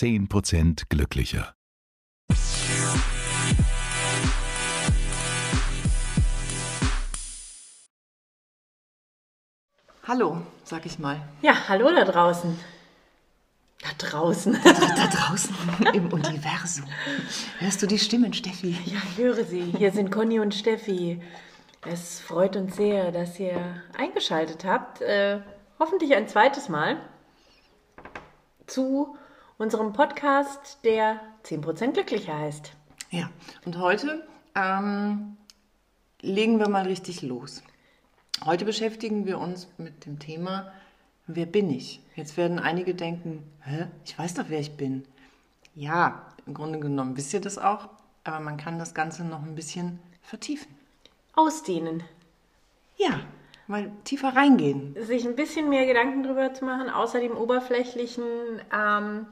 10% glücklicher. Hallo, sag ich mal. Ja, hallo da draußen. Da draußen. Da, da draußen im Universum. Hörst du die Stimmen, Steffi? Ja, ich höre sie. Hier sind Conny und Steffi. Es freut uns sehr, dass ihr eingeschaltet habt. Äh, hoffentlich ein zweites Mal zu unserem Podcast, der 10% glücklicher heißt. Ja, und heute ähm, legen wir mal richtig los. Heute beschäftigen wir uns mit dem Thema, wer bin ich? Jetzt werden einige denken, hä, ich weiß doch, wer ich bin. Ja, im Grunde genommen wisst ihr das auch, aber man kann das Ganze noch ein bisschen vertiefen. Ausdehnen. Ja, mal tiefer reingehen. Sich ein bisschen mehr Gedanken drüber zu machen, außer dem oberflächlichen ähm,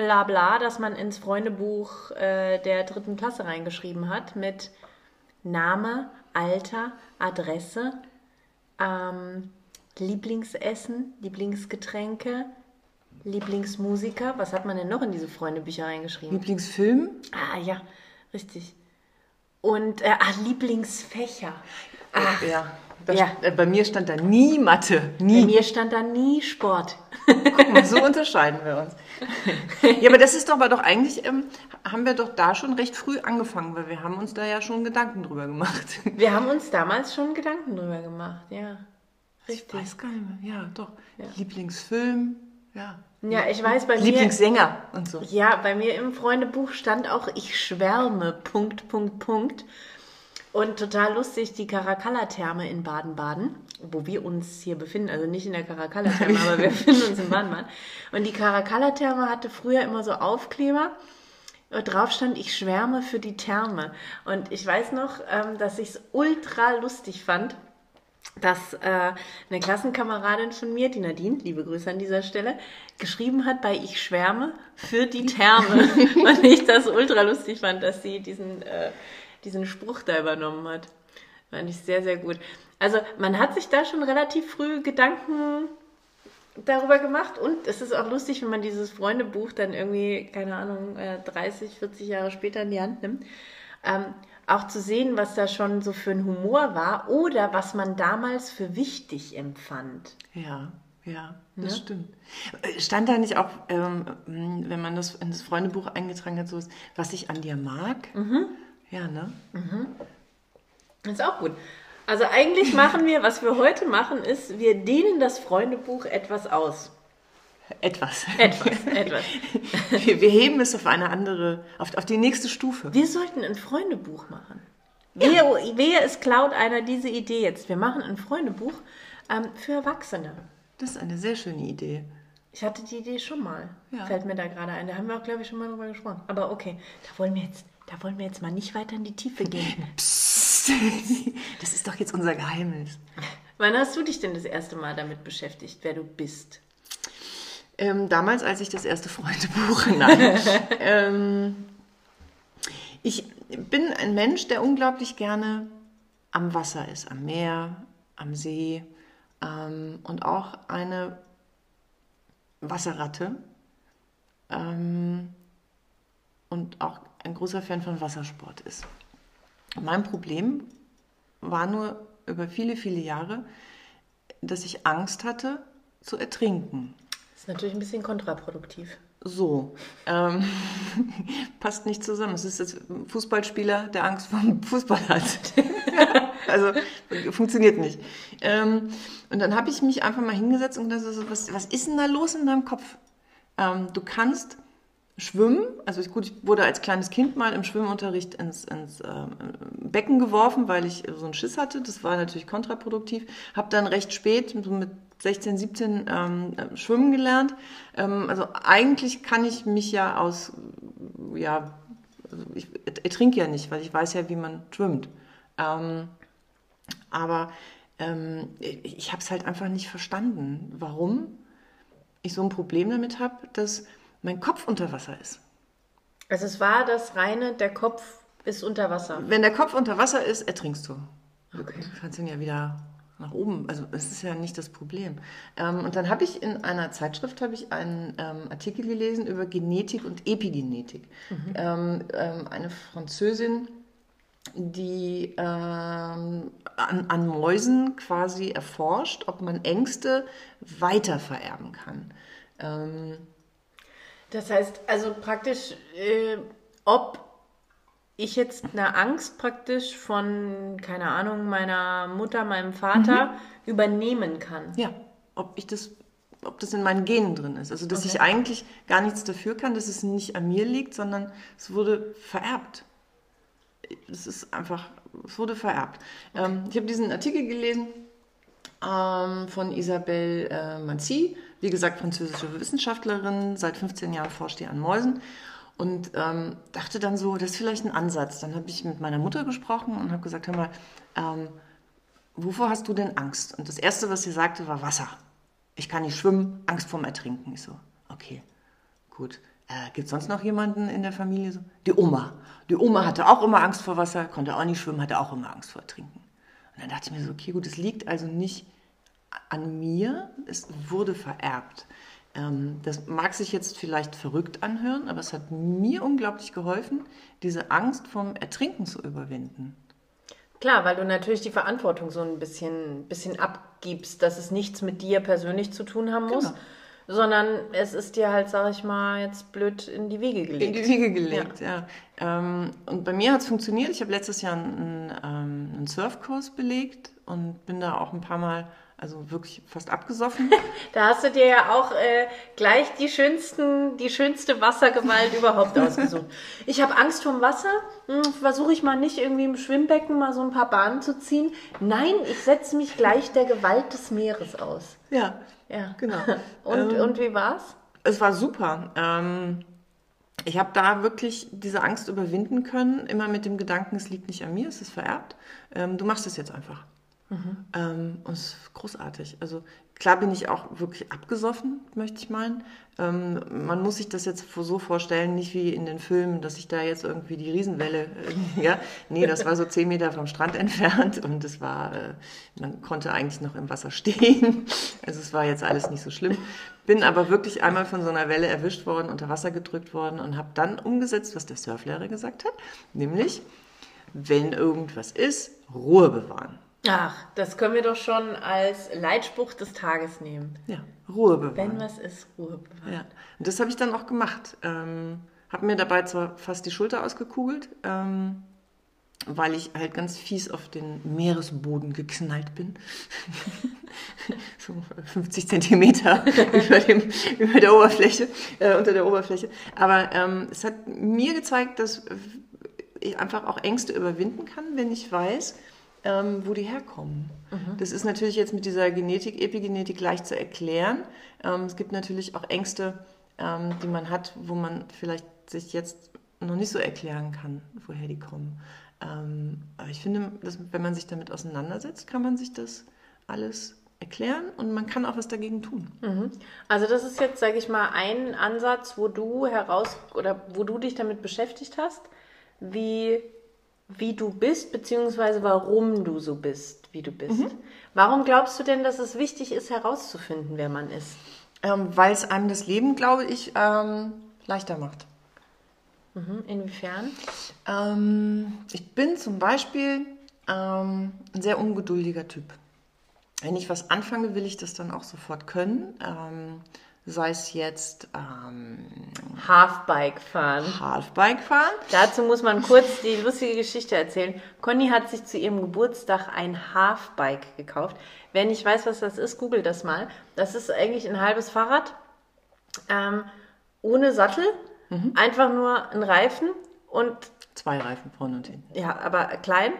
Blabla, das man ins Freundebuch äh, der dritten Klasse reingeschrieben hat, mit Name, Alter, Adresse, ähm, Lieblingsessen, Lieblingsgetränke, Lieblingsmusiker. Was hat man denn noch in diese Freundebücher reingeschrieben? Lieblingsfilm? Ah, ja, richtig. Und, äh, ah, Lieblingsfächer. Ach, ja. Ja. äh, Bei mir stand da nie Mathe. Bei Nie. mir stand da nie Sport. Guck mal, so unterscheiden wir uns. Ja, aber das ist doch, aber doch eigentlich, ähm, haben wir doch da schon recht früh angefangen, weil wir haben uns da ja schon Gedanken drüber gemacht. Wir haben uns damals schon Gedanken drüber gemacht, ja. Ich weiß gar nicht mehr. Ja, doch. Lieblingsfilm, ja. Ja, ich weiß, bei mir. Lieblingssänger und so. Ja, bei mir im Freundebuch stand auch, ich schwärme, Punkt, Punkt, Punkt. Und total lustig, die Caracalla-Therme in Baden-Baden, wo wir uns hier befinden, also nicht in der Caracalla-Therme, aber wir befinden uns in Baden-Baden. Und die Caracalla-Therme hatte früher immer so Aufkleber, wo drauf stand, ich schwärme für die Therme. Und ich weiß noch, ähm, dass ich es ultra lustig fand, dass äh, eine Klassenkameradin von mir, die Nadine, liebe Grüße an dieser Stelle, geschrieben hat bei Ich schwärme für die Therme. Und ich das ultra lustig fand, dass sie diesen, äh, diesen Spruch da übernommen hat. Fand ich sehr, sehr gut. Also man hat sich da schon relativ früh Gedanken darüber gemacht und es ist auch lustig, wenn man dieses Freundebuch dann irgendwie, keine Ahnung, äh, 30, 40 Jahre später in die Hand nimmt. Ähm, auch zu sehen, was da schon so für ein Humor war oder was man damals für wichtig empfand. Ja, ja, das stimmt. Äh, Stand da nicht auch, ähm, wenn man das in das Freundebuch eingetragen hat, so ist, was ich an dir mag? Ja, ne? Das ist auch gut. Also eigentlich machen wir, was wir heute machen, ist, wir dehnen das Freundebuch etwas aus. Etwas. Etwas, etwas. Wir, wir heben es auf eine andere, auf, auf die nächste Stufe. Wir sollten ein Freundebuch machen. Wehe, wehe, es klaut einer diese Idee jetzt. Wir machen ein Freundebuch ähm, für Erwachsene. Das ist eine sehr schöne Idee. Ich hatte die Idee schon mal. Ja. Fällt mir da gerade ein. Da haben wir auch, glaube ich, schon mal drüber gesprochen. Aber okay, da wollen wir jetzt, da wollen wir jetzt mal nicht weiter in die Tiefe gehen. Psst. Das ist doch jetzt unser Geheimnis. Wann hast du dich denn das erste Mal damit beschäftigt, wer du bist? Ähm, damals, als ich das erste Freundebuch, nein. ähm, ich bin ein Mensch, der unglaublich gerne am Wasser ist, am Meer, am See ähm, und auch eine Wasserratte ähm, und auch ein großer Fan von Wassersport ist. Mein Problem war nur über viele, viele Jahre, dass ich Angst hatte zu ertrinken. Das ist natürlich ein bisschen kontraproduktiv. So, ähm, passt nicht zusammen. Es ist ein Fußballspieler, der Angst vor dem Fußball hat. also funktioniert nicht. Ähm, und dann habe ich mich einfach mal hingesetzt und so, was, was ist denn da los in deinem Kopf? Ähm, du kannst schwimmen, also gut, ich wurde als kleines Kind mal im Schwimmunterricht ins, ins ähm, Becken geworfen, weil ich so einen Schiss hatte. Das war natürlich kontraproduktiv. Habe dann recht spät, so mit 16, 17 ähm, schwimmen gelernt. Ähm, also eigentlich kann ich mich ja aus, ja, also ich ertrinke ja nicht, weil ich weiß ja, wie man schwimmt. Ähm, aber ähm, ich habe es halt einfach nicht verstanden, warum ich so ein Problem damit habe, dass mein Kopf unter Wasser ist. Also es war das reine, der Kopf ist unter Wasser. Wenn der Kopf unter Wasser ist, ertrinkst du. Okay. Du kannst ihn ja wieder nach oben. Also das ist ja nicht das Problem. Ähm, und dann habe ich in einer Zeitschrift habe ich einen ähm, Artikel gelesen über Genetik und Epigenetik. Mhm. Ähm, ähm eine Französin, die ähm, an, an, Mäusen quasi erforscht, ob man Ängste weiter vererben kann. Das heißt also praktisch, äh, ob ich jetzt eine Angst praktisch von, keine Ahnung, meiner Mutter, meinem Vater mhm. übernehmen kann. Ja, ob ich das, ob das in meinen Genen drin ist. Also dass okay. ich eigentlich gar nichts dafür kann, dass es nicht an mir liegt, sondern es wurde vererbt. Es ist einfach, es wurde vererbt. Okay. Ähm, ich habe diesen Artikel gelesen ähm, von Isabelle äh, Manzi, wie gesagt, französische Wissenschaftlerin, seit 15 Jahren forscht die an Mäusen und ähm, dachte dann so, das ist vielleicht ein Ansatz. Dann habe ich mit meiner Mutter gesprochen und habe gesagt, hör mal, ähm, wovor hast du denn Angst? Und das Erste, was sie sagte, war Wasser. Ich kann nicht schwimmen, Angst vorm Ertrinken. Ich so, okay, gut. Äh, Gibt es sonst noch jemanden in der Familie? So? Die Oma. Die Oma hatte auch immer Angst vor Wasser, konnte auch nicht schwimmen, hatte auch immer Angst vor Ertrinken. Und dann dachte ich mir so, okay, gut, es liegt also nicht an mir, es wurde vererbt. Ähm, das mag sich jetzt vielleicht verrückt anhören, aber es hat mir unglaublich geholfen, diese Angst vom Ertrinken zu überwinden. Klar, weil du natürlich die Verantwortung so ein bisschen, bisschen abgibst, dass es nichts mit dir persönlich zu tun haben muss, genau. sondern es ist dir halt, sag ich mal, jetzt blöd in die Wege gelegt. In die Wege gelegt, ja. ja. Ähm, und bei mir hat es funktioniert. Ich habe letztes Jahr einen, ähm, einen Surfkurs belegt und bin da auch ein paar Mal also wirklich fast abgesoffen. da hast du dir ja auch äh, gleich die schönsten, die schönste Wassergewalt überhaupt ausgesucht. Ich habe Angst vorm Wasser. Hm, Versuche ich mal nicht irgendwie im Schwimmbecken mal so ein paar Bahnen zu ziehen. Nein, ich setze mich gleich der Gewalt des Meeres aus. Ja, ja, genau. und, ähm, und wie war's? Es war super. Ähm, ich habe da wirklich diese Angst überwinden können, immer mit dem Gedanken, es liegt nicht an mir, es ist vererbt. Ähm, du machst es jetzt einfach. Mhm. Ähm, und es ist großartig. Also klar bin ich auch wirklich abgesoffen, möchte ich meinen. Ähm, man muss sich das jetzt so vorstellen, nicht wie in den Filmen, dass ich da jetzt irgendwie die Riesenwelle, äh, ja, nee, das war so zehn Meter vom Strand entfernt und es war, äh, man konnte eigentlich noch im Wasser stehen. Also es war jetzt alles nicht so schlimm. Bin aber wirklich einmal von so einer Welle erwischt worden, unter Wasser gedrückt worden und habe dann umgesetzt, was der Surflehrer gesagt hat, nämlich, wenn irgendwas ist, Ruhe bewahren. Ach, das können wir doch schon als Leitspruch des Tages nehmen. Ja, Ruhe bewahren. Wenn was ist, Ruhe bewahren. Ja, und das habe ich dann auch gemacht. Ähm, habe mir dabei zwar fast die Schulter ausgekugelt, ähm, weil ich halt ganz fies auf den Meeresboden geknallt bin. so 50 Zentimeter über, dem, über der Oberfläche, äh, unter der Oberfläche. Aber ähm, es hat mir gezeigt, dass ich einfach auch Ängste überwinden kann, wenn ich weiß, ähm, wo die herkommen. Mhm. Das ist natürlich jetzt mit dieser Genetik, Epigenetik leicht zu erklären. Ähm, es gibt natürlich auch Ängste, ähm, die man hat, wo man vielleicht sich jetzt noch nicht so erklären kann, woher die kommen. Ähm, aber ich finde, dass, wenn man sich damit auseinandersetzt, kann man sich das alles erklären und man kann auch was dagegen tun. Mhm. Also das ist jetzt, sage ich mal, ein Ansatz, wo du heraus oder wo du dich damit beschäftigt hast, wie wie du bist, beziehungsweise warum du so bist, wie du bist. Mhm. Warum glaubst du denn, dass es wichtig ist, herauszufinden, wer man ist? Ähm, Weil es einem das Leben, glaube ich, ähm, leichter macht. Mhm. Inwiefern? Ähm, ich bin zum Beispiel ähm, ein sehr ungeduldiger Typ. Wenn ich was anfange, will ich das dann auch sofort können. Sei es jetzt ähm, Halfbike fahren. Halfbike fahren. Dazu muss man kurz die lustige Geschichte erzählen. Conny hat sich zu ihrem Geburtstag ein Halfbike gekauft. Wer nicht weiß, was das ist, googelt das mal. Das ist eigentlich ein halbes Fahrrad ähm, ohne Sattel, mhm. einfach nur ein Reifen und zwei Reifen vorne und hinten. Ja, aber klein.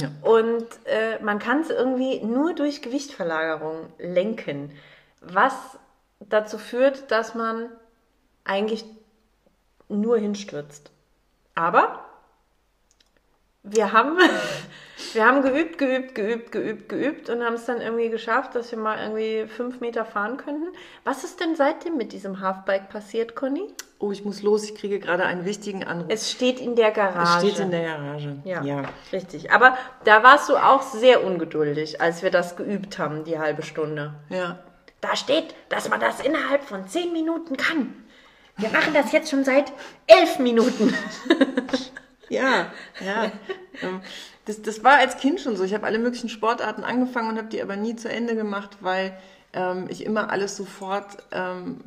Ja. Und äh, man kann es irgendwie nur durch Gewichtverlagerung lenken. Was dazu führt, dass man eigentlich nur hinstürzt. Aber wir haben, Wir haben geübt, geübt, geübt, geübt, geübt und haben es dann irgendwie geschafft, dass wir mal irgendwie fünf Meter fahren könnten. Was ist denn seitdem mit diesem Halfbike passiert, Conny? Oh, ich muss los, ich kriege gerade einen wichtigen Anruf. Es steht in der Garage. Es steht in der Garage. Ja, ja. richtig. Aber da warst du auch sehr ungeduldig, als wir das geübt haben, die halbe Stunde. ja. Da steht, dass man das innerhalb von zehn Minuten kann. Wir machen das jetzt schon seit elf Minuten. Ja, ja. Ähm, das, das war als Kind schon so. Ich habe alle möglichen Sportarten angefangen und habe die aber nie zu Ende gemacht, weil ähm, ich immer alles sofort ähm,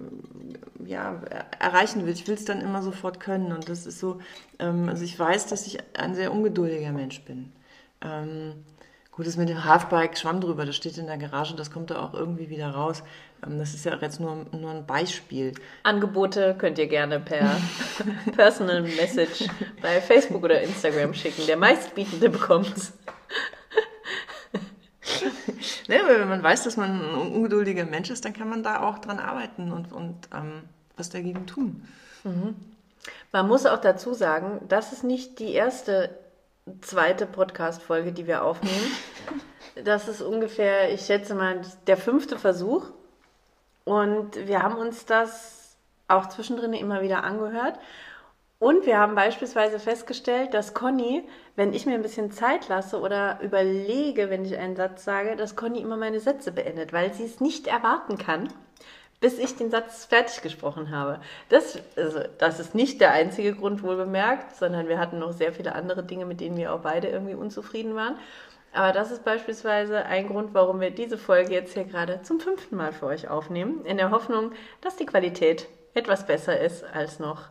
ja, erreichen will. Ich will es dann immer sofort können. Und das ist so, ähm, also ich weiß, dass ich ein sehr ungeduldiger Mensch bin. Gut, das mit dem Halfbike, Schwamm drüber, das steht in der Garage, das kommt da auch irgendwie wieder raus. Ähm, das ist ja auch jetzt nur, nur ein Beispiel. Angebote könnt ihr gerne per Personal Message bei Facebook oder Instagram schicken. Der meistbietende bekommt's. Ne, weil wenn man weiß, dass man ein ungeduldiger Mensch ist, dann kann man da auch dran arbeiten und, und ähm, was dagegen tun. Man muss auch dazu sagen, das ist nicht die erste, zweite Podcast-Folge, die wir aufnehmen. Das ist ungefähr, ich schätze mal, der fünfte Versuch. Und wir haben uns das auch zwischendrin immer wieder angehört. Und wir haben beispielsweise festgestellt, dass Conny, wenn ich mir ein bisschen Zeit lasse oder überlege, wenn ich einen Satz sage, dass Conny immer meine Sätze beendet, weil sie es nicht erwarten kann, bis ich den Satz fertig gesprochen habe. Das, also, das ist nicht der einzige Grund, wohl bemerkt, sondern wir hatten noch sehr viele andere Dinge, mit denen wir auch beide irgendwie unzufrieden waren. Aber das ist beispielsweise ein Grund, warum wir diese Folge jetzt hier gerade zum fünften Mal für euch aufnehmen, in der Hoffnung, dass die Qualität etwas besser ist als noch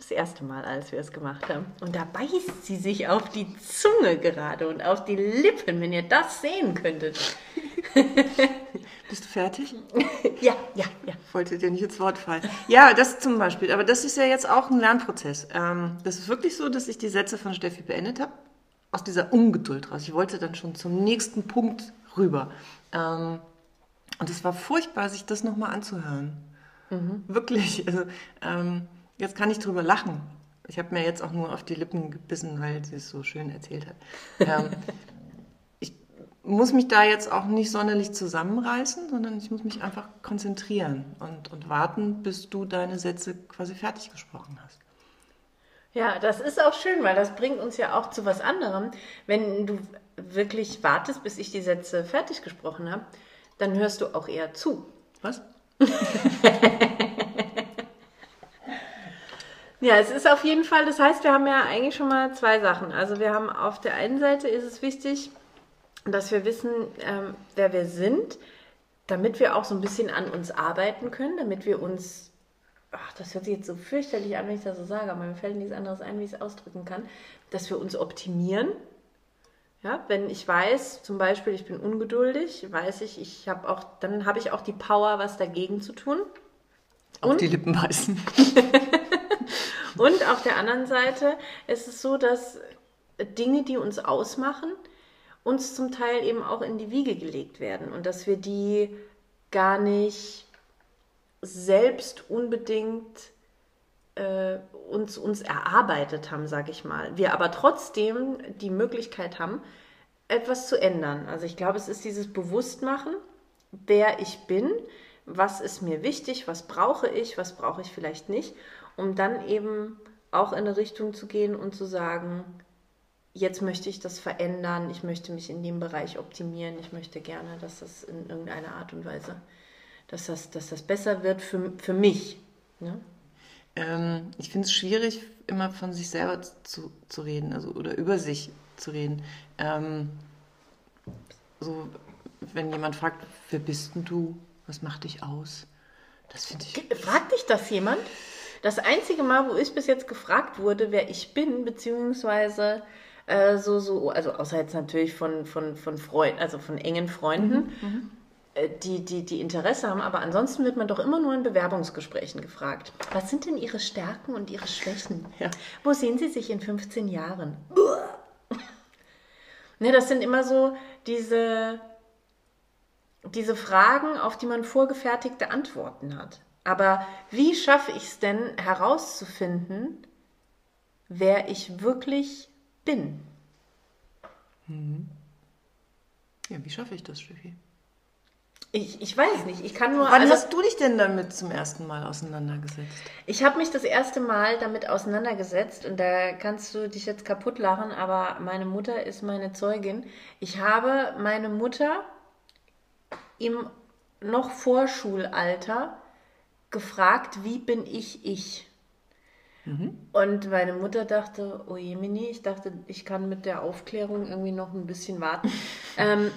das erste Mal, als wir es gemacht haben. Und da beißt sie sich auf die Zunge gerade und auf die Lippen, wenn ihr das sehen könntet. Bist du fertig? Ja, ja, ja. Ich wollte dir nicht ins Wort fallen. Ja, das zum Beispiel. Aber das ist ja jetzt auch ein Lernprozess. Ähm, das ist wirklich so, dass ich die Sätze von Steffi beendet habe. Aus dieser Ungeduld raus. Ich wollte dann schon zum nächsten Punkt rüber. Ähm, und es war furchtbar, sich das nochmal anzuhören. Wirklich. Also, ähm, jetzt kann ich drüber lachen. Ich habe mir jetzt auch nur auf die Lippen gebissen, weil sie es so schön erzählt hat. Ähm, ich muss mich da jetzt auch nicht sonderlich zusammenreißen, sondern ich muss mich einfach konzentrieren und, und warten, bis du deine Sätze quasi fertig gesprochen hast. Ja, das ist auch schön, weil das bringt uns ja auch zu was anderem. Wenn du wirklich wartest, bis ich die Sätze fertig gesprochen habe, dann hörst du auch eher zu. Was? Ja, es ist auf jeden Fall, das heißt, wir haben ja eigentlich schon mal zwei Sachen. Also wir haben auf der einen Seite ist es wichtig, dass wir wissen, ähm, wer wir sind, damit wir auch so ein bisschen an uns arbeiten können, damit wir uns, ach, das hört sich jetzt so fürchterlich an, wenn ich das so sage, aber mir fällt nichts anderes ein, wie ich es ausdrücken kann, dass wir uns optimieren. Ja, wenn ich weiß, zum Beispiel, ich bin ungeduldig, weiß ich, ich habe auch, dann habe ich auch die Power, was dagegen zu tun. Auf die Lippen beißen. Und auf der anderen Seite ist es so, dass Dinge, die uns ausmachen, uns zum Teil eben auch in die Wiege gelegt werden und dass wir die gar nicht selbst unbedingt äh, uns, uns erarbeitet haben, sage ich mal. Wir aber trotzdem die Möglichkeit haben, etwas zu ändern. Also ich glaube, es ist dieses Bewusstmachen, wer ich bin, was ist mir wichtig, was brauche ich, was brauche ich vielleicht nicht, um dann eben auch in eine Richtung zu gehen und zu sagen, jetzt möchte ich das verändern, ich möchte mich in dem Bereich optimieren, ich möchte gerne, dass das in irgendeiner Art und Weise, dass das, dass das besser wird für, für mich. Ne? Ähm, ich finde es schwierig, immer von sich selber zu, zu reden, also oder über sich zu reden. Ähm, so, wenn jemand fragt, wer bist denn du? Was macht dich aus? Das finde ich. Fragt dich das jemand? Das einzige Mal, wo ich bis jetzt gefragt wurde, wer ich bin, beziehungsweise äh, so, so, also außer jetzt natürlich von, von, von Freunden, also von engen Freunden, äh, die, die, die Interesse haben, aber ansonsten wird man doch immer nur in Bewerbungsgesprächen gefragt. Was sind denn Ihre Stärken und Ihre Schwächen? Ja. Wo sehen Sie sich in 15 Jahren? ne, das sind immer so diese, diese Fragen, auf die man vorgefertigte Antworten hat. Aber wie schaffe ich es denn herauszufinden, wer ich wirklich bin? Ja, wie schaffe ich das, Steffi? Ich, ich weiß nicht. Ich kann nur. Wann also, hast du dich denn damit zum ersten Mal auseinandergesetzt? Ich habe mich das erste Mal damit auseinandergesetzt und da kannst du dich jetzt kaputt lachen, aber meine Mutter ist meine Zeugin. Ich habe meine Mutter im noch Vorschulalter gefragt, wie bin ich ich? Und meine Mutter dachte, oh Jemini, ich dachte, ich kann mit der Aufklärung irgendwie noch ein bisschen warten. ähm,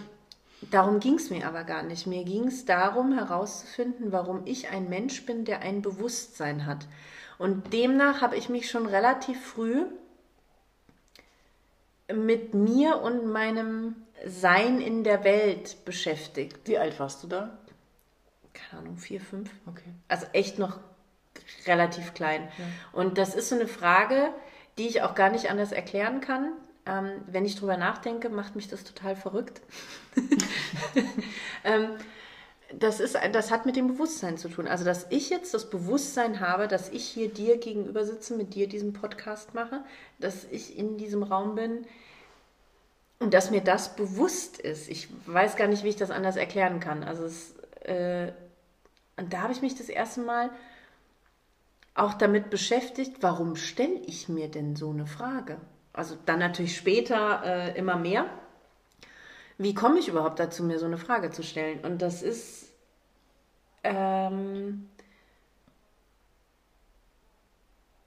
darum ging es mir aber gar nicht. Mir ging es darum herauszufinden, warum ich ein Mensch bin, der ein Bewusstsein hat. Und demnach habe ich mich schon relativ früh mit mir und meinem Sein in der Welt beschäftigt. Wie alt warst du da? Keine Ahnung, vier, fünf. Okay. Also echt noch relativ klein. Und das ist so eine Frage, die ich auch gar nicht anders erklären kann. Ähm, wenn ich drüber nachdenke, macht mich das total verrückt. ähm, das, ist, das hat mit dem Bewusstsein zu tun. Also, dass ich jetzt das Bewusstsein habe, dass ich hier dir gegenüber sitze, mit dir diesen Podcast mache, dass ich in diesem Raum bin und dass mir das bewusst ist. Ich weiß gar nicht, wie ich das anders erklären kann. Also, es, äh, und da habe ich mich das erste Mal auch damit beschäftigt, warum stelle ich mir denn so eine Frage? Also dann natürlich später äh, immer mehr. Wie komme ich überhaupt dazu, mir so eine Frage zu stellen? Und das ist ähm,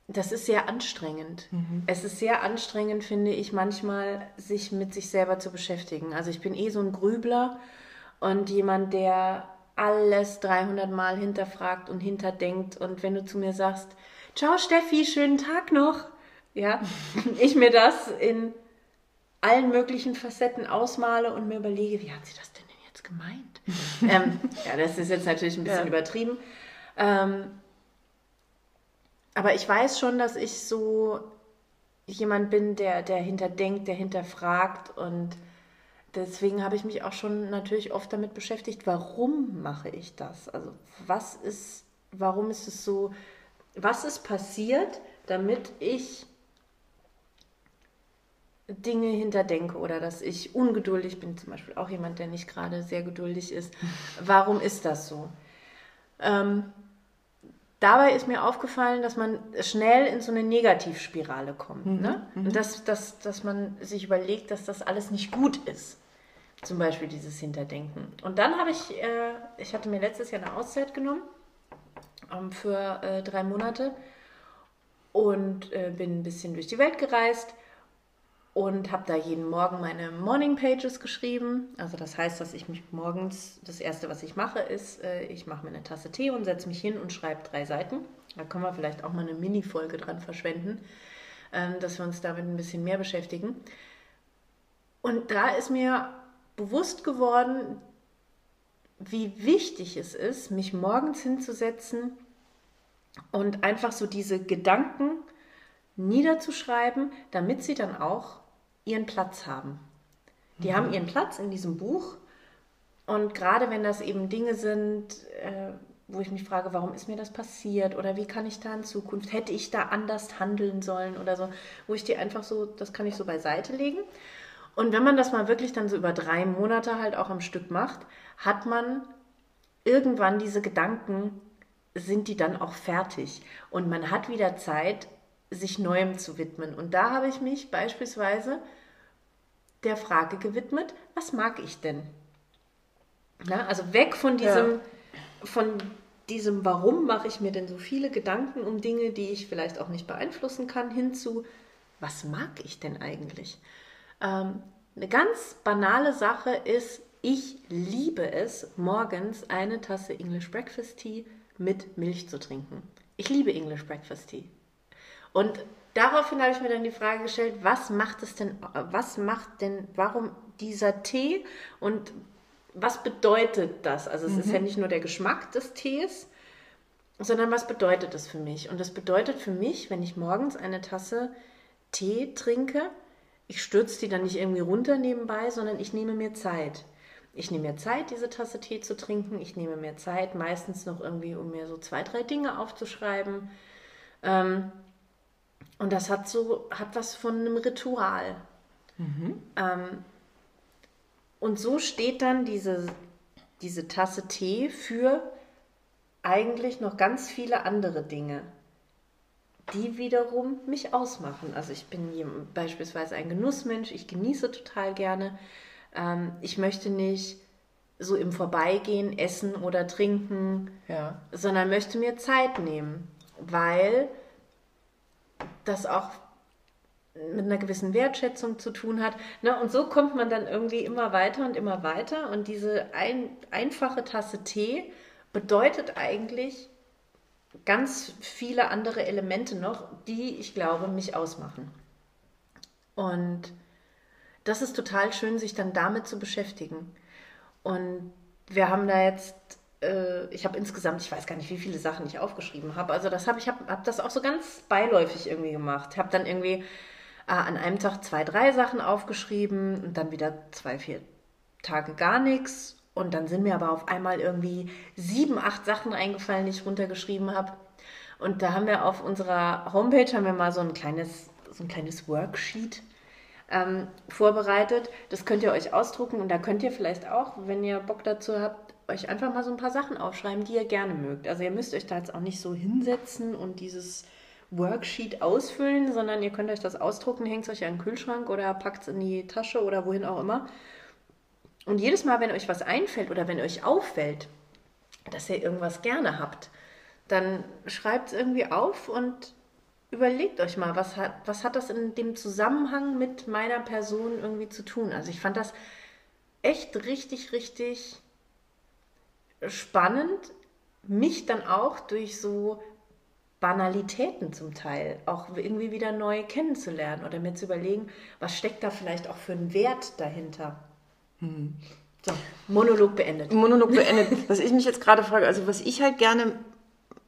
das ist sehr anstrengend. Es ist sehr anstrengend, finde ich, manchmal sich mit sich selber zu beschäftigen. Also ich bin eh so ein Grübler und jemand, der alles 300 Mal hinterfragt und hinterdenkt. Und wenn du zu mir sagst, ciao Steffi, schönen Tag noch, ja, ich mir das in allen möglichen Facetten ausmale und mir überlege, wie hat sie das denn jetzt gemeint? ähm, ja, das ist jetzt natürlich ein bisschen Ja. übertrieben. Ähm, aber ich weiß schon, dass ich so jemand bin, der, der hinterdenkt, der hinterfragt und deswegen habe ich mich auch schon natürlich oft damit beschäftigt, warum mache ich das? Also was ist, warum ist es so, was ist passiert, damit ich Dinge hinterdenke oder dass ich ungeduldig bin, zum Beispiel auch jemand, der nicht gerade sehr geduldig ist. Warum ist das so? Ähm, dabei ist mir aufgefallen, dass man schnell in so eine Negativspirale kommt. Ne? Und dass, dass, dass man sich überlegt, dass das alles nicht gut ist. Zum Beispiel dieses Hinterdenken. Und dann habe ich, äh, ich hatte mir letztes Jahr eine Auszeit genommen ähm, für äh, drei Monate und äh, bin ein bisschen durch die Welt gereist und habe da jeden Morgen meine Morning Pages geschrieben. Also das heißt, dass ich mich morgens, das Erste, was ich mache, ist, äh, ich mache mir eine Tasse Tee und setze mich hin und schreibe drei Seiten. Da können wir vielleicht auch mal eine Mini-Folge dran verschwenden, ähm, dass wir uns damit ein bisschen mehr beschäftigen. Und da ist mir bewusst geworden, wie wichtig es ist, mich morgens hinzusetzen und einfach so diese Gedanken niederzuschreiben, damit sie dann auch ihren Platz haben. Die haben ihren Platz in diesem Buch und gerade wenn das eben Dinge sind, äh, wo ich mich frage, warum ist mir das passiert oder wie kann ich da in Zukunft, hätte ich da anders handeln sollen oder so, wo ich die einfach so, das kann ich so beiseite legen. Und wenn man das mal wirklich dann so über drei Monate halt auch am Stück macht, hat man irgendwann diese Gedanken, sind die dann auch fertig. Und man hat wieder Zeit, sich Neuem zu widmen. Und da habe ich mich beispielsweise der Frage gewidmet, was mag ich denn? Na, also weg von diesem, von diesem, warum mache ich mir denn so viele Gedanken um Dinge, die ich vielleicht auch nicht beeinflussen kann, hin zu, was mag ich denn eigentlich? Ähm, eine ganz banale Sache ist, ich liebe es, morgens eine Tasse English Breakfast Tea mit Milch zu trinken. Ich liebe English Breakfast Tea. Und daraufhin habe ich mir dann die Frage gestellt, was macht es denn, was macht denn, warum dieser Tee und was bedeutet das? Also es ist ja nicht nur der Geschmack des Tees, sondern was bedeutet das für mich? Und das bedeutet für mich, wenn ich morgens eine Tasse Tee trinke, ich stürze die dann nicht irgendwie runter nebenbei, sondern ich nehme mir Zeit. Ich nehme mir Zeit, diese Tasse Tee zu trinken. Ich nehme mir Zeit, meistens noch irgendwie, um mir so zwei, drei Dinge aufzuschreiben. Ähm, und das hat so, hat was von einem Ritual. Ähm, Und so steht dann diese, diese Tasse Tee für eigentlich noch ganz viele andere Dinge, die wiederum mich ausmachen. Also ich bin beispielsweise ein Genussmensch, ich genieße total gerne. Ähm, ich möchte nicht so im Vorbeigehen essen oder trinken, Ja. sondern möchte mir Zeit nehmen, weil das auch mit einer gewissen Wertschätzung zu tun hat. Ne? Und so kommt man dann irgendwie immer weiter und immer weiter. Und diese ein, einfache Tasse Tee bedeutet eigentlich ganz viele andere Elemente noch, die, ich glaube, mich ausmachen. Und das ist total schön, sich dann damit zu beschäftigen. Und wir haben da jetzt, äh, ich habe insgesamt, ich weiß gar nicht, wie viele Sachen ich aufgeschrieben habe. Also das habe ich habe hab das auch so ganz beiläufig irgendwie gemacht. Habe dann irgendwie äh, an einem Tag zwei, drei Sachen aufgeschrieben und dann wieder zwei, vier Tage gar nichts. Und dann sind mir aber auf einmal irgendwie sieben, acht Sachen eingefallen, die ich runtergeschrieben habe. Und da haben wir auf unserer Homepage haben wir mal so ein kleines, so ein kleines Worksheet ähm, vorbereitet. Das könnt ihr euch ausdrucken und da könnt ihr vielleicht auch, wenn ihr Bock dazu habt, euch einfach mal so ein paar Sachen aufschreiben, die ihr gerne mögt. Also ihr müsst euch da jetzt auch nicht so hinsetzen und dieses Worksheet ausfüllen, sondern ihr könnt euch das ausdrucken, hängt es euch an den Kühlschrank oder packt es in die Tasche oder wohin auch immer. Und jedes Mal, wenn euch was einfällt oder wenn euch auffällt, dass ihr irgendwas gerne habt, dann schreibt es irgendwie auf und überlegt euch mal, was hat, was hat das in dem Zusammenhang mit meiner Person irgendwie zu tun? Also ich fand das echt richtig, richtig spannend, mich dann auch durch so Banalitäten zum Teil auch irgendwie wieder neu kennenzulernen oder mir zu überlegen, was steckt da vielleicht auch für einen Wert dahinter. So, Monolog beendet. Monolog beendet. Was ich mich jetzt gerade frage, also was ich halt gerne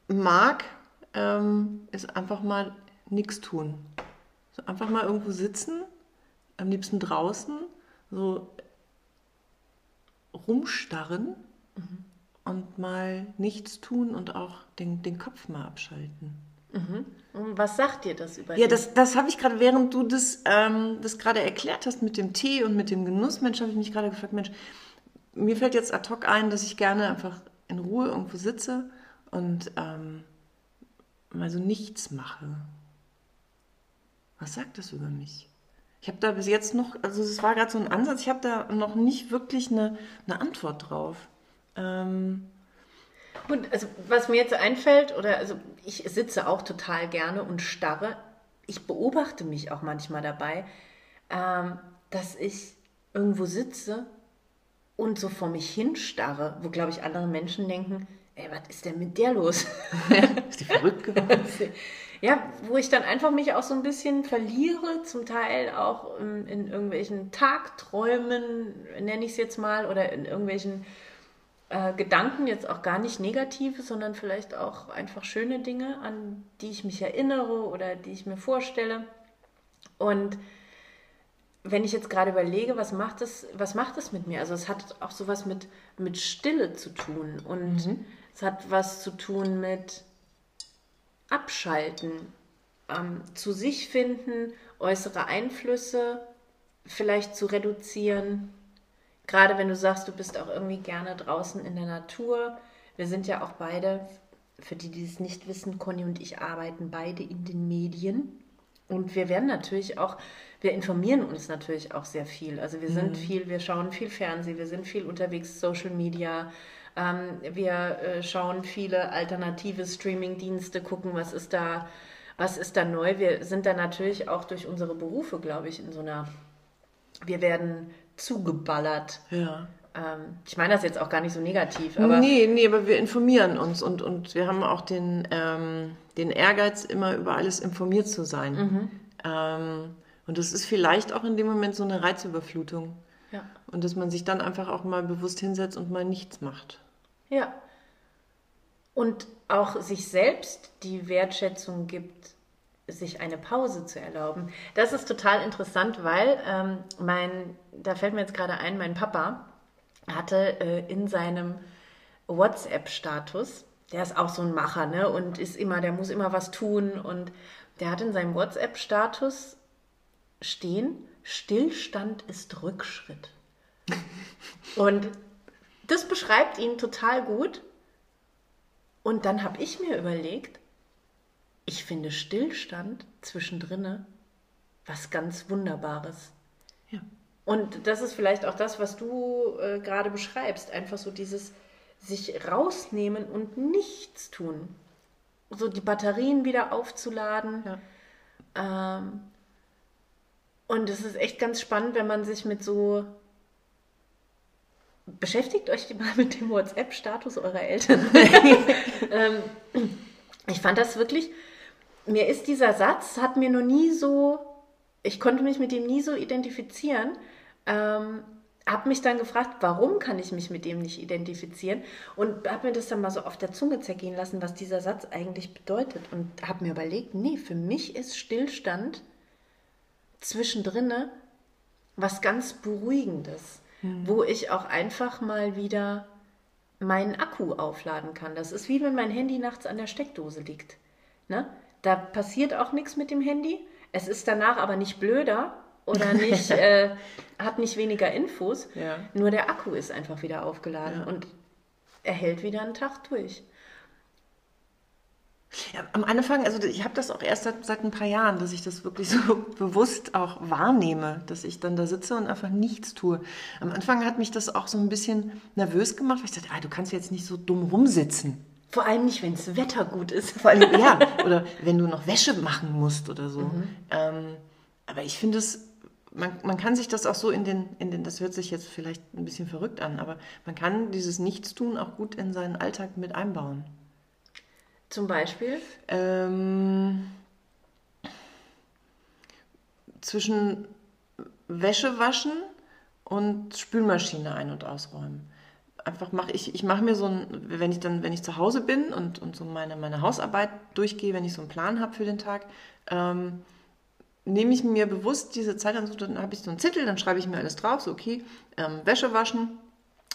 mag, ähm, ist einfach mal nichts tun. So einfach mal irgendwo sitzen, am liebsten draußen, so rumstarren und mal nichts tun und auch den, den Kopf mal abschalten. Und was sagt dir das über Ja, dich? das, das habe ich gerade, während du das, ähm, das gerade erklärt hast mit dem Tee und mit dem Genuss, Mensch, habe ich mich gerade gefragt, Mensch, mir fällt jetzt ad hoc ein, dass ich gerne einfach in Ruhe irgendwo sitze und ähm, mal so nichts mache. Was sagt das über mich? Ich habe da bis jetzt noch, also es war gerade so ein Ansatz, ich habe da noch nicht wirklich eine, eine Antwort drauf. Ähm, Und also, was mir jetzt einfällt, oder also ich sitze auch total gerne und starre. Ich beobachte mich auch manchmal dabei, ähm, dass ich irgendwo sitze und so vor mich hinstarre, wo, glaube ich, andere Menschen denken, ey, was ist denn mit der los? ist die verrückt geworden? Ja, wo ich dann einfach mich auch so ein bisschen verliere, zum Teil auch in, in irgendwelchen Tagträumen, nenne ich es jetzt mal, oder in irgendwelchen äh, Gedanken, jetzt auch gar nicht negative, sondern vielleicht auch einfach schöne Dinge, an die ich mich erinnere oder die ich mir vorstelle. Und wenn ich jetzt gerade überlege, was macht es, was macht es mit mir? Also es hat auch sowas mit, mit Stille zu tun und es hat was zu tun mit Abschalten, ähm, zu sich finden, äußere Einflüsse vielleicht zu reduzieren. Gerade wenn du sagst, du bist auch irgendwie gerne draußen in der Natur. Wir sind ja auch beide, für die, die es nicht wissen, Conny und ich arbeiten beide in den Medien. Und wir werden natürlich auch, wir informieren uns natürlich auch sehr viel. Also wir sind viel, wir schauen viel Fernsehen, wir sind viel unterwegs, Social Media. Ähm, wir äh, schauen viele alternative Streaming-Dienste, gucken, was ist da, was ist da neu. Wir sind da natürlich auch durch unsere Berufe, glaube ich, in so einer, wir werden zugeballert. Ja. Ähm, ich meine das jetzt auch gar nicht so negativ, aber nee, nee, aber wir informieren uns und, und wir haben auch den, ähm, den Ehrgeiz, immer über alles informiert zu sein. Mhm. Ähm, und das ist vielleicht auch in dem Moment so eine Reizüberflutung. ja. Und dass man sich dann einfach auch mal bewusst hinsetzt und mal nichts macht. Ja. Und auch sich selbst die Wertschätzung gibt, sich eine Pause zu erlauben. Das ist total interessant, weil ähm, mein, da fällt mir jetzt gerade ein, mein Papa hatte äh, in seinem WhatsApp-Status, der ist auch so ein Macher, ne? Und ist immer, der muss immer was tun. Und der hat in seinem WhatsApp-Status stehen, Stillstand ist Rückschritt. Und das beschreibt ihn total gut. Und dann habe ich mir überlegt, ich finde Stillstand zwischendrin was ganz Wunderbares. Ja. Und das ist vielleicht auch das, was du äh, gerade beschreibst. Einfach so dieses sich rausnehmen und nichts tun. So die Batterien wieder aufzuladen. Ja. Ähm, und es ist echt ganz spannend, wenn man sich mit so. Beschäftigt euch mal mit dem WhatsApp-Status eurer Eltern. ähm, ich fand das wirklich. Mir ist dieser Satz, hat mir noch nie so. Ich konnte mich mit dem nie so identifizieren. Ähm, habe mich dann gefragt, warum kann ich mich mit dem nicht identifizieren und habe mir das dann mal so auf der Zunge zergehen lassen, was dieser Satz eigentlich bedeutet und habe mir überlegt, nee, für mich ist Stillstand zwischendrin was ganz Beruhigendes, wo ich auch einfach mal wieder meinen Akku aufladen kann. Das ist wie wenn mein Handy nachts an der Steckdose liegt. Ne? Da passiert auch nichts mit dem Handy. Es ist danach aber nicht blöder oder nicht, äh, hat nicht weniger Infos. Ja. Nur der Akku ist einfach wieder aufgeladen Ja. und er hält wieder einen Tag durch. Ja, am Anfang, also ich habe das auch erst seit, seit ein paar Jahren, dass ich das wirklich so bewusst auch wahrnehme, dass ich dann da sitze und einfach nichts tue. Am Anfang hat mich das auch so ein bisschen nervös gemacht, weil ich dachte, ah, du kannst jetzt nicht so dumm rumsitzen. Vor allem nicht, wenn das Wetter gut ist. Vor allem, ja, oder wenn du noch Wäsche machen musst oder so. Ähm, aber ich finde es, man, man kann sich das auch so in den, in den, das hört sich jetzt vielleicht ein bisschen verrückt an, aber man kann dieses Nichtstun auch gut in seinen Alltag mit einbauen. Zum Beispiel. Ähm, zwischen Wäsche waschen und Spülmaschine ein- und ausräumen. Einfach mache ich, ich mache mir so ein, wenn ich dann, wenn ich zu Hause bin und, und so meine, meine Hausarbeit durchgehe, wenn ich so einen Plan habe für den Tag, ähm, nehme ich mir bewusst diese Zeit an, so, dann habe ich so einen Zettel, dann schreibe ich mir alles drauf, so okay, ähm, Wäsche waschen,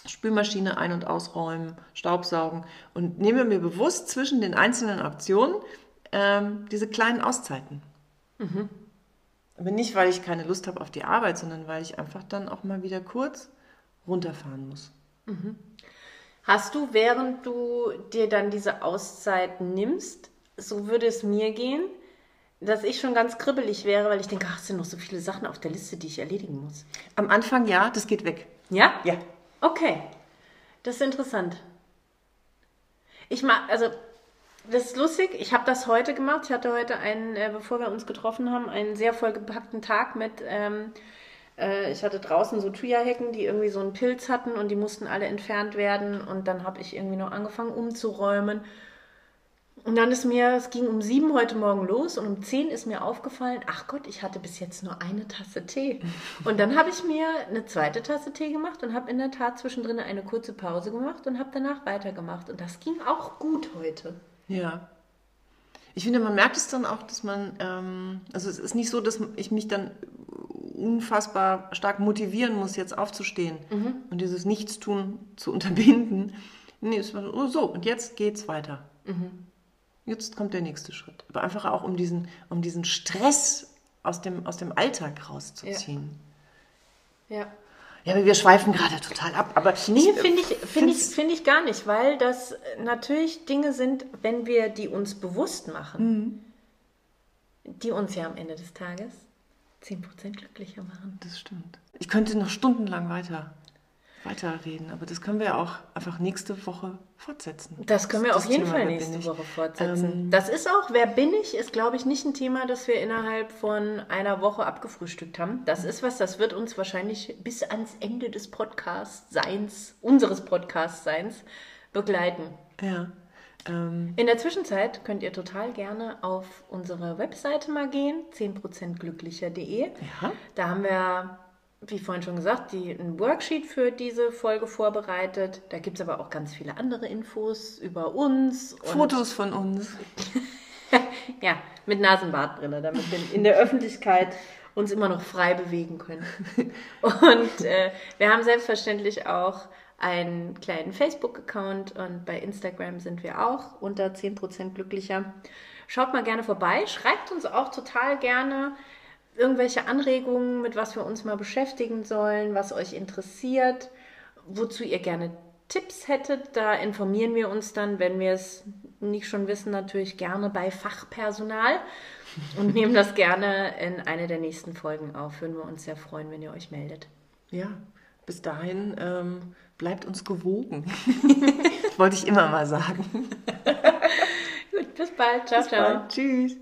Spülmaschine ein- und ausräumen, Staubsaugen und nehme mir bewusst zwischen den einzelnen Aktionen ähm, diese kleinen Auszeiten. Aber nicht, weil ich keine Lust habe auf die Arbeit, sondern weil ich einfach dann auch mal wieder kurz runterfahren muss. Hast du, während du dir dann diese Auszeit nimmst, so würde es mir gehen, dass ich schon ganz kribbelig wäre, weil ich denke, ach, es sind noch so viele Sachen auf der Liste, die ich erledigen muss. Am Anfang ja, das geht weg. Ja? Ja. Okay. Das ist interessant. Ich mag, also, das ist lustig. Ich habe das heute gemacht. Ich hatte heute einen, äh, bevor wir uns getroffen haben, einen sehr vollgepackten Tag mit. Ähm, äh, ich hatte draußen so Thuja-Hecken, die irgendwie so einen Pilz hatten und die mussten alle entfernt werden. Und dann habe ich irgendwie noch angefangen umzuräumen. Und dann ist mir, es ging um sieben heute Morgen los und um zehn ist mir aufgefallen, ach Gott, ich hatte bis jetzt nur eine Tasse Tee. Und dann habe ich mir eine zweite Tasse Tee gemacht und habe in der Tat zwischendrin eine kurze Pause gemacht und habe danach weitergemacht. Und das ging auch gut heute. Ja. Ich finde, man merkt es dann auch, dass man, ähm, also es ist nicht so, dass ich mich dann unfassbar stark motivieren muss, jetzt aufzustehen und dieses Nichtstun zu unterbinden. Nee, es war so, oh, so, und jetzt geht's weiter. Jetzt kommt der nächste Schritt. Aber einfach auch, um diesen, um diesen Stress aus dem, aus dem Alltag rauszuziehen. Ja. Ja, aber wir schweifen gerade total ab. Aber Nee, finde ich, finde ich, finde ich gar nicht, weil das natürlich Dinge sind, wenn wir die uns bewusst machen, die uns ja am Ende des Tages 10% glücklicher machen. Das stimmt. Ich könnte noch stundenlang weiter, weiterreden, aber das können wir ja auch einfach nächste Woche fortsetzen. Das können wir Das auf jeden Thema, Fall nächste? Woche fortsetzen. Ähm, das ist auch, wer bin ich, ist, glaube ich, nicht ein Thema, das wir innerhalb von einer Woche abgefrühstückt haben. Das ist was, das wird uns wahrscheinlich bis ans Ende des Podcasts-Seins, unseres Podcasts-Seins, begleiten. Ja. Ähm, In der Zwischenzeit könnt ihr total gerne auf unsere Webseite mal gehen, 10%glücklicher.de. ja. Da haben wir, wie vorhin schon gesagt, die, ein Worksheet für diese Folge vorbereitet. Da gibt es aber auch ganz viele andere Infos über uns. Fotos von uns. Ja, mit Nasenbartbrille, damit wir in der Öffentlichkeit uns immer noch frei bewegen können. Und äh, wir haben selbstverständlich auch einen kleinen Facebook-Account und bei Instagram sind wir auch unter 10% glücklicher. Schaut mal gerne vorbei, schreibt uns auch total gerne, irgendwelche Anregungen, mit was wir uns mal beschäftigen sollen, was euch interessiert, wozu ihr gerne Tipps hättet, da informieren wir uns dann, wenn wir es nicht schon wissen, natürlich gerne bei Fachpersonal und nehmen das gerne in eine der nächsten Folgen auf. Würden wir uns sehr freuen, wenn ihr euch meldet. Ja, bis dahin ähm, bleibt uns gewogen. Wollte ich immer mal sagen. Gut, bis bald. Ciao, bis ciao. Bald. Tschüss.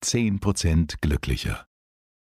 Zehn Prozent glücklicher.